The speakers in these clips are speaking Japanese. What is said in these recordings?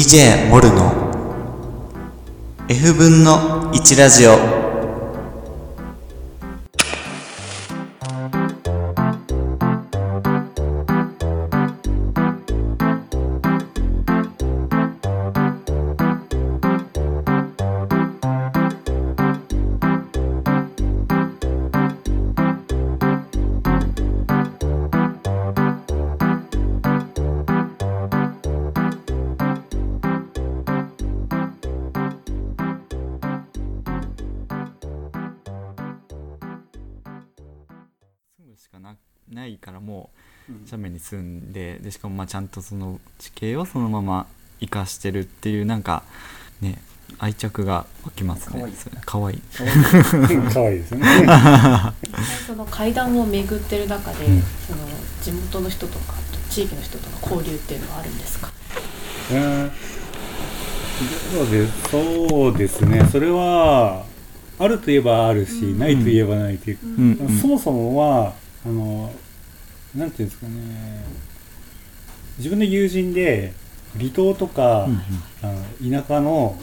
DJ モルの F 分の1ラジオ。なないからもう斜面に住んででしかもまあちゃんとその地形をそのまま生かしてるっていうなんかね愛着が湧きますね。かわい。い。可愛い。ですよね。その階段を巡ってる中で、うん。その地元の人とか地域の人との交流っていうのはあるんですか？うんそうですそうですね。それはあるといえばあるし、うん。ないといえばないという。うん。うん。そもそもはあのなんていうんですかね。自分の友人で離島とか、うんあの田舎の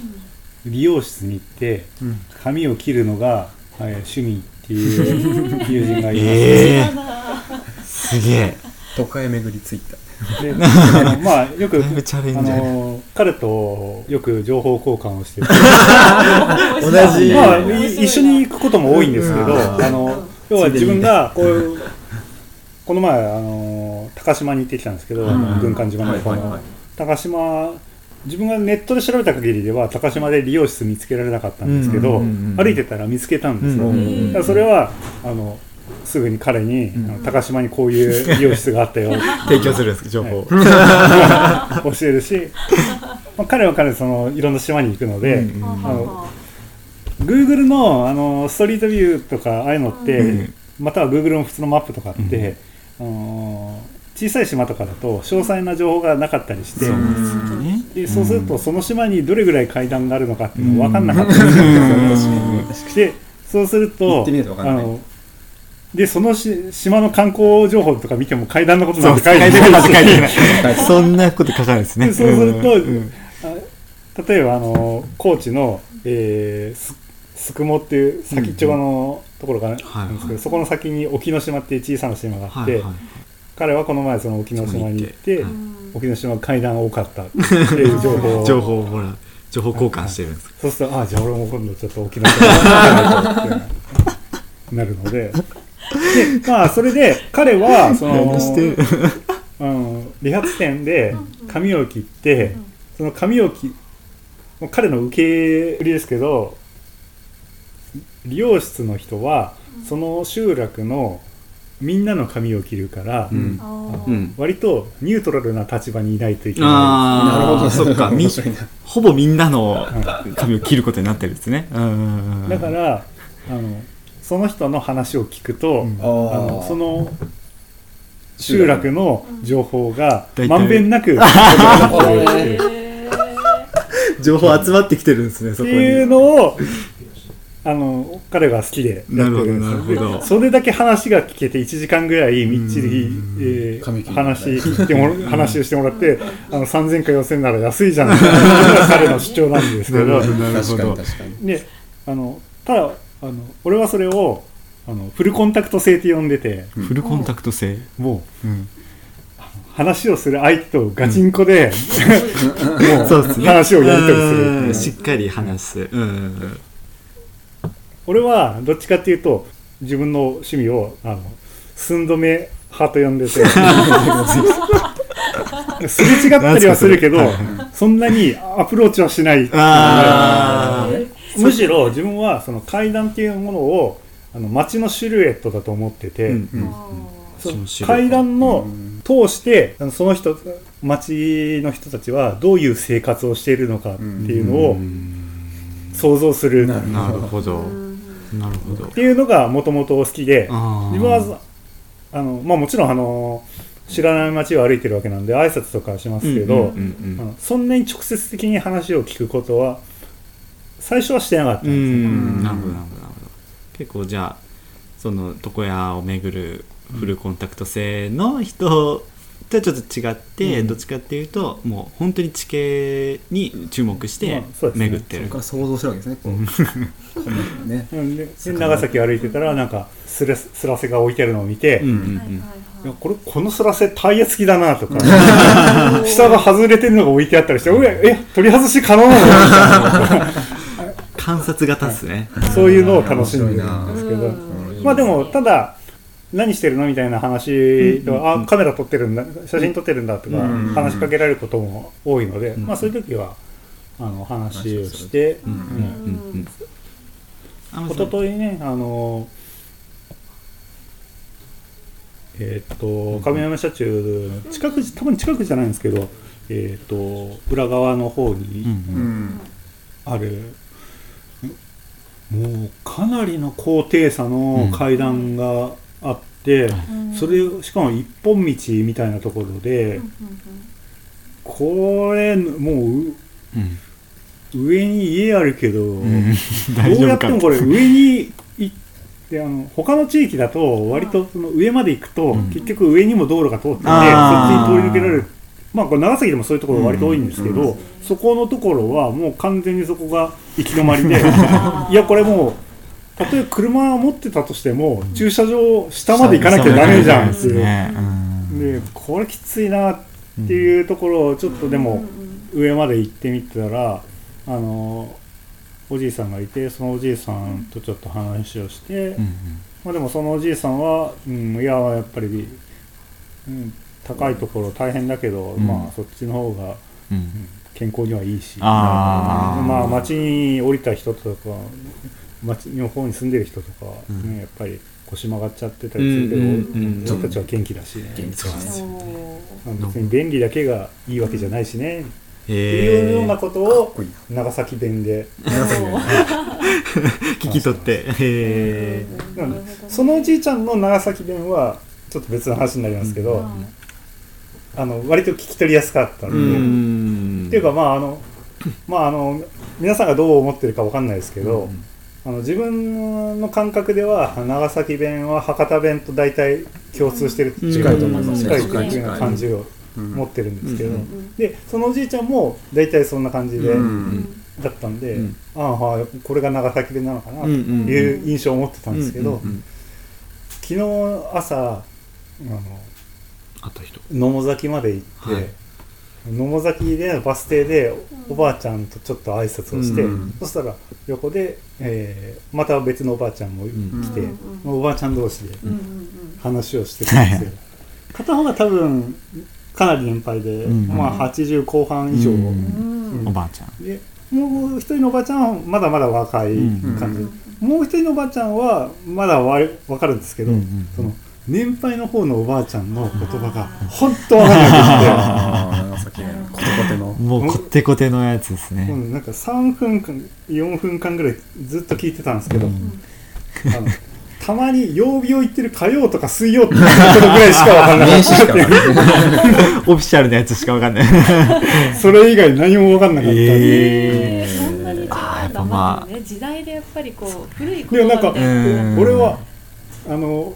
理容室に行ってうん。髪を切るのが、はい、趣味っていう 友人がいます、ええ。すげえ。都会巡りついた。でまあよくあの彼とよく情報交換をしてて。同じまあい一緒に行くことも多いんですけど、うん。あの要は自分がこういうこの前あの高島に行ってきたんですけど、軍艦島の方のはいはいはい。高島自分がネットで調べた限りでは高島で理容室見つけられなかったんですけど、うんうんうんうん歩いてたら見つけたんですよ、うんだからそれはあのすぐに彼に、ん。あの高島にこういう理容室があったよ。提供するんですか情報、教えるし、まあ、彼は彼でそのいろんな島に行くので、うんはああのは Google のあのストリートビューとかああいうのって、うん。または Google の普通のマップとかって、あの小さい島とかだと詳細な情報がなかったりして、そうですね。でそうするとその島にどれぐらい階段があるのかっていうのが分かんなかったりするんですよね。でそうすると行ってみないと分かんない。あのでそのし島の観光情報とか見ても階段のことなんて書いてないそんなこと書かないですね。でそうすると、うんあ例えばあの高知の、えー、すすくもっていう先っちょ側のところがあるんですけど、はい。はいそこの先に沖ノ島っていう小さな島があって、はいはい。彼はこの前その沖ノ島に行って、はい。沖ノ島階段多かったっていう情報を 情報をほら情報交換してるんです。そうするとあじゃあ俺も今度ちょっと沖ノ島に行かないとってなるのででまあそれで彼はその何して？る うん、理髪店で髪を切って、その髪を切もう彼の受け売りですけど理容室の人はその集落のみんなの髪を切るから、うん。割とニュートラルな立場にいないといけなああなるほど。そっか。ほぼみんなの髪を切ることになってるんですね。だからあのその人の話を聞くと、うん。あのその集落の情報がまんべんなく 情報集まってきてるんですねそこに。っていうのをあの彼が好きでやってるんですそれだけ話が聞けて1時間ぐらいみっちり、えー話聞いてもら 話をしてもらってあの3000か4000なら安いじゃないか彼の主張なんですけど。なるほどなるほ確かにど。確かにであのただあの俺はそれをあのフルコンタクト性って呼んでて。フルコンタクト性もううん。話をする相手とガチンコで、もうそうですね。話をやり取りすうん。るしっかり話すうん。うん俺はどっちかっていうと自分の趣味をあの寸止め派と呼んでて。すれ違ったりはするけどそんなにアプローチはしない。むしろ自分はその階段っていうものをあの街のシルエットだと思ってて、うんうんあそのそのシルエット。階段の通してその人街の人たちはどういう生活をしているのかっていうのを想像するっなる。なるほどなるほど。ていうのがもともと好きで自分はあの、まあ、もちろんあの知らない街を歩いてるわけなんで挨拶とかはしますけど、そんなに直接的に話を聞くことは最初はしてなかったんうですよ、ん。なるほどなるほどなるほど。結構じゃあその床屋を巡るフルコンタクト性の人とはちょっと違って、うん。どっちかっていうともう本当に地形に注目して巡ってる、そこから想像してるわけですね。ね。長崎歩いてたらなんかスレススラセが置いてあるのを見て、いうんうんうん。やこれこのスラセタイヤ付きだなとか。下が外れてるのが置いてあったりして、うわえ取り外し可能なのみたいな 観察型っすね、そういうのを楽しんでるんですけど、うんまあでもただ何してるの？みたいな話と、あカメラ撮ってるんだ写真撮ってるんだとかうん話しかけられることも多いので、んまあそういう時はあの話をして、うんうんうんうん。あの一昨日ね、あのえーっと亀山社中の近く多分近くじゃないんですけど、えーっと裏側の方うんにうん。ある、もうかなりの高低差の階段があって、それしかも一本道みたいなところで、これもうううん。上に家あるけど、うん。どうやってもこれ上に行ってあの他の地域だと割とその上まで行くと、うん。結局上にも道路が通っててそっちに通り抜けられる。まあこれ長崎でもそういうところ割と多いんですけど、そこのところはもう完全にそこが行き止まりで いやこれもうたとえ車を持ってたとしても駐車場下まで行かなきゃダメじゃんっていう。でこれきついなっていうところをちょっとでも上まで行ってみたらあのおじいさんがいてそのおじいさんとちょっと話をして、うんまあ、でもそのおじいさんは、うん、いややっぱり、うん、高いところ大変だけど、うん。まあそっちの方がうん健康にはいいし。あー。まあ町に降りた人とか町の方に住んでる人とかは、ねうん。やっぱり腰曲がっちゃってたりするけど、うんうたちは元気だしね、そうです。まあ別に便利だけがいいわけじゃないしね、ってへいうようなえことを長崎弁で、聞き取って。そのおじいちゃんの長崎弁はちょっと別の話になりますけど、あの割と聞き取りやすかったんうで、ん。っていうかまああのまああの皆さんがどう思ってるかわかんないですけど、あの自分の感覚では長崎弁は博多弁と大体共通してる近いと思います。近い近いっていうような感じをうん。持ってるんですけど、うん。でそのおじいちゃんも大体そんな感じで、うん。だったんで、うん。ああはいこれが長崎弁なのかなという印象を持ってたんですけど、昨日朝あの野母崎まで行って、はい野母崎でバス停でおばあちゃんとちょっと挨拶をして、うん。そしたら横で、えーまた別のおばあちゃんも来て、うんおばあちゃん同士で話をしてたんですよ、片方が多分かなり年配で、うんまあ80後半以上、うんうんおばあちゃん。でもう一人のおばあちゃんはまだまだ若い感じ、もう一人のおばあちゃんはまだわわかるんですけど、うんうん。その年配の方のおばあちゃんの言葉が本当わかんなくて。コテコテのもうこってこてのやつですね。うん、なんか3分間4分間ぐらいずっと聞いてたんですけど、うん。あのたまに曜日を言ってる火曜とか水曜っていうことぐらいしかわかんない。オフィシャルなやつしかわかんない。たそれ以外何もわかんなかった、ええー。そんなにまあ。時代でやっぱりこう古いいやなんか言葉みたいな。うん。俺はあの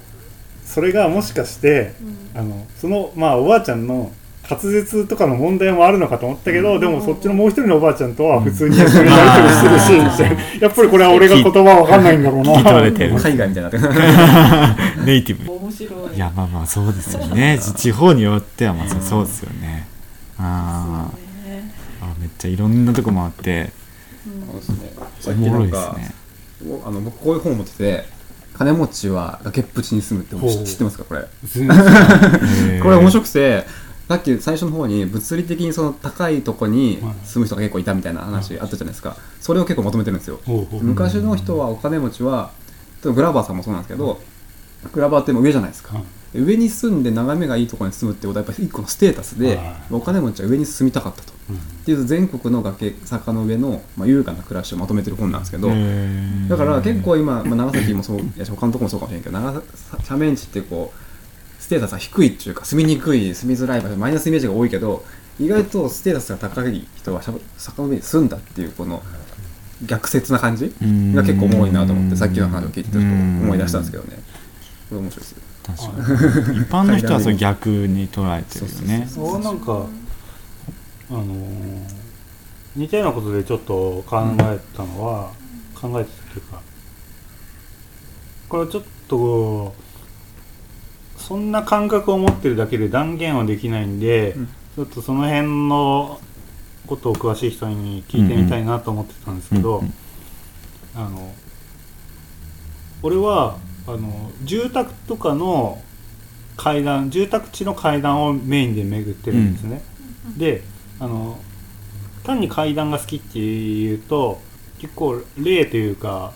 それがもしかしてうん。あのそのまあおばあちゃんの滑舌とかの問題もあるのかと思ったけど、でもそっちのもう一人のおばあちゃんとは普通にやり取りしてるし、みたいなやっぱりこれは俺が言葉わかんないんだろうな。聞き取れてる。海外みたいになネイティブ面白い。いやまあまあそうですよね。ち地方によってはまさにそうですよね。あそうね。ーあめっちゃいろんなとこ回って。そうですねさおもろいですね。おあの僕こういう本を持ってて金持ちは崖っぷちに住むって知ってますか？これ。これ面白くてさっき最初の方に物理的にその高いとこに住む人が結構いたみたいな話あったじゃないですか。それを結構まとめてるんですよ。昔の人はお金持ちはグラバーさんもそうなんですけどグラバーってもう上じゃないですか。うん上に住んで眺めがいいところに住むってことはやっぱり一個のステータスではい。お金持ちは上に住みたかったと。うん。っていう全国の崖坂の上の、まあ、優雅な暮らしをまとめてる本なんですけど、だから結構今、まあ、長崎もそういや他のところもそうかもしれないけど長斜面地ってこうステータスが低いっていうか住みにくい住みづらい場所マイナスイメージが多いけど意外とステータスが高い人は坂の上に住んだっていうこの逆説な感じが結構重いなと思ってさっきの話を聞いてちょっと思い出したんですけどね。これ面白いです確かに一般の人はそれ逆に捉えてるよね。そうなんかあのー似たようなことでちょっと考えたのは、考えてたというかこれはちょっとそんな感覚を持ってるだけで断言はできないんで、うん。ちょっとその辺のことを詳しい人に聞いてみたいなと思ってたんですけど、うんうん。あの俺はあの住宅とかの階段住宅地の階段をメインで巡ってるんですね、であの単に階段が好きっていうと結構例というか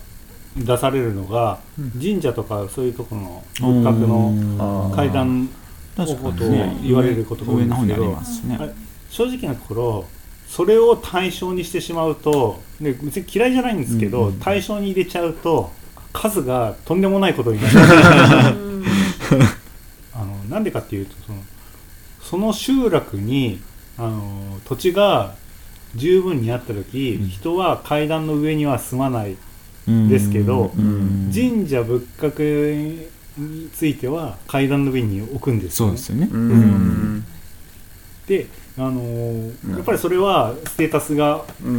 出されるのが、神社とかそういうところの仏閣の階段確かにね。言われることが多いんですけど上の方にありますしね。あれ正直なところそれを対象にしてしまうとで別に嫌いじゃないんですけど、うんうん。対象に入れちゃうと数がとんでもないことになる。う んあのなんでかっていうとそのその集落にあの土地が十分にあった時、うん。人は階段の上には住まない。うんですけどうん神社仏閣については階段の上に置くんですよね。そうですよね。うーん。で、あのーうん。やっぱりそれはステータスがうん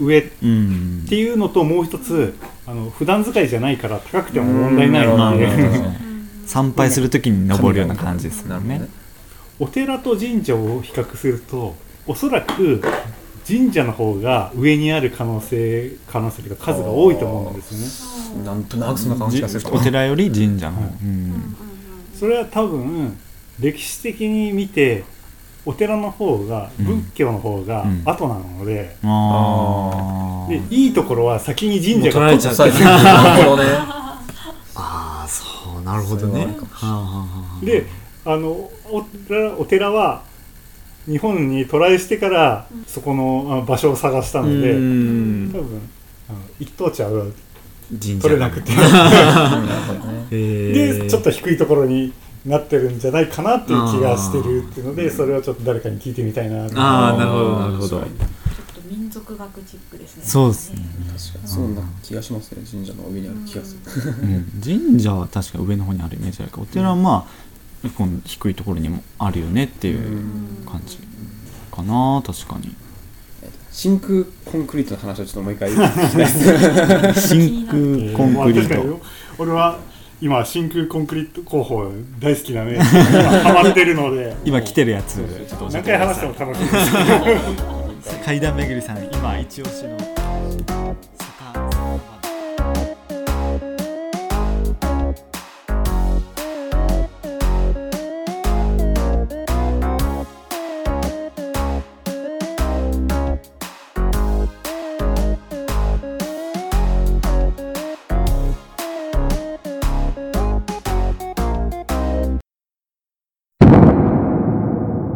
うん上っうん。ていうのともう一つあの普段使いじゃないから高くても問題ないうん。ので、参拝するときに登るような感じですよね。なるほどねお寺と神社を比較するとおそらく神社の方が上にある可能性可能性というか数が多いと思うんですよね。なんとなくそんな感じがするお寺より神社のうん。それは多分歴史的に見てお寺の方がうん仏教の方がうん。後なので、あでいいところは先に神社が取った取っちゃなるほどね。あーそうなるほどね。であのお寺お寺は日本に渡来してからそこのあ場所を探したのでうん。多分あの一等地は神社取れなくて。でちょっと低いところになってるんじゃないかなっていう気がしてるっていうのでそれをちょっと誰かに聞いてみたいなとああなるほどなるほど。ちょっと民族学チックですね。そうですね。確かに。そんな気がしますね。神社の上にある気がする。うん。神社は確か上の方にあるイメージあるけどお寺はまあこの低いところにもあるよねっていう感じかな確かに。真空コンクリートの話をちょっともう一回聞きたいです。真空コンクリート。俺は今真空コンクリート工法大好きなね。今ハマってるので。今来てるやつ。ちょっと教え何回話しても楽しいです。階段めぐりさん今一押しの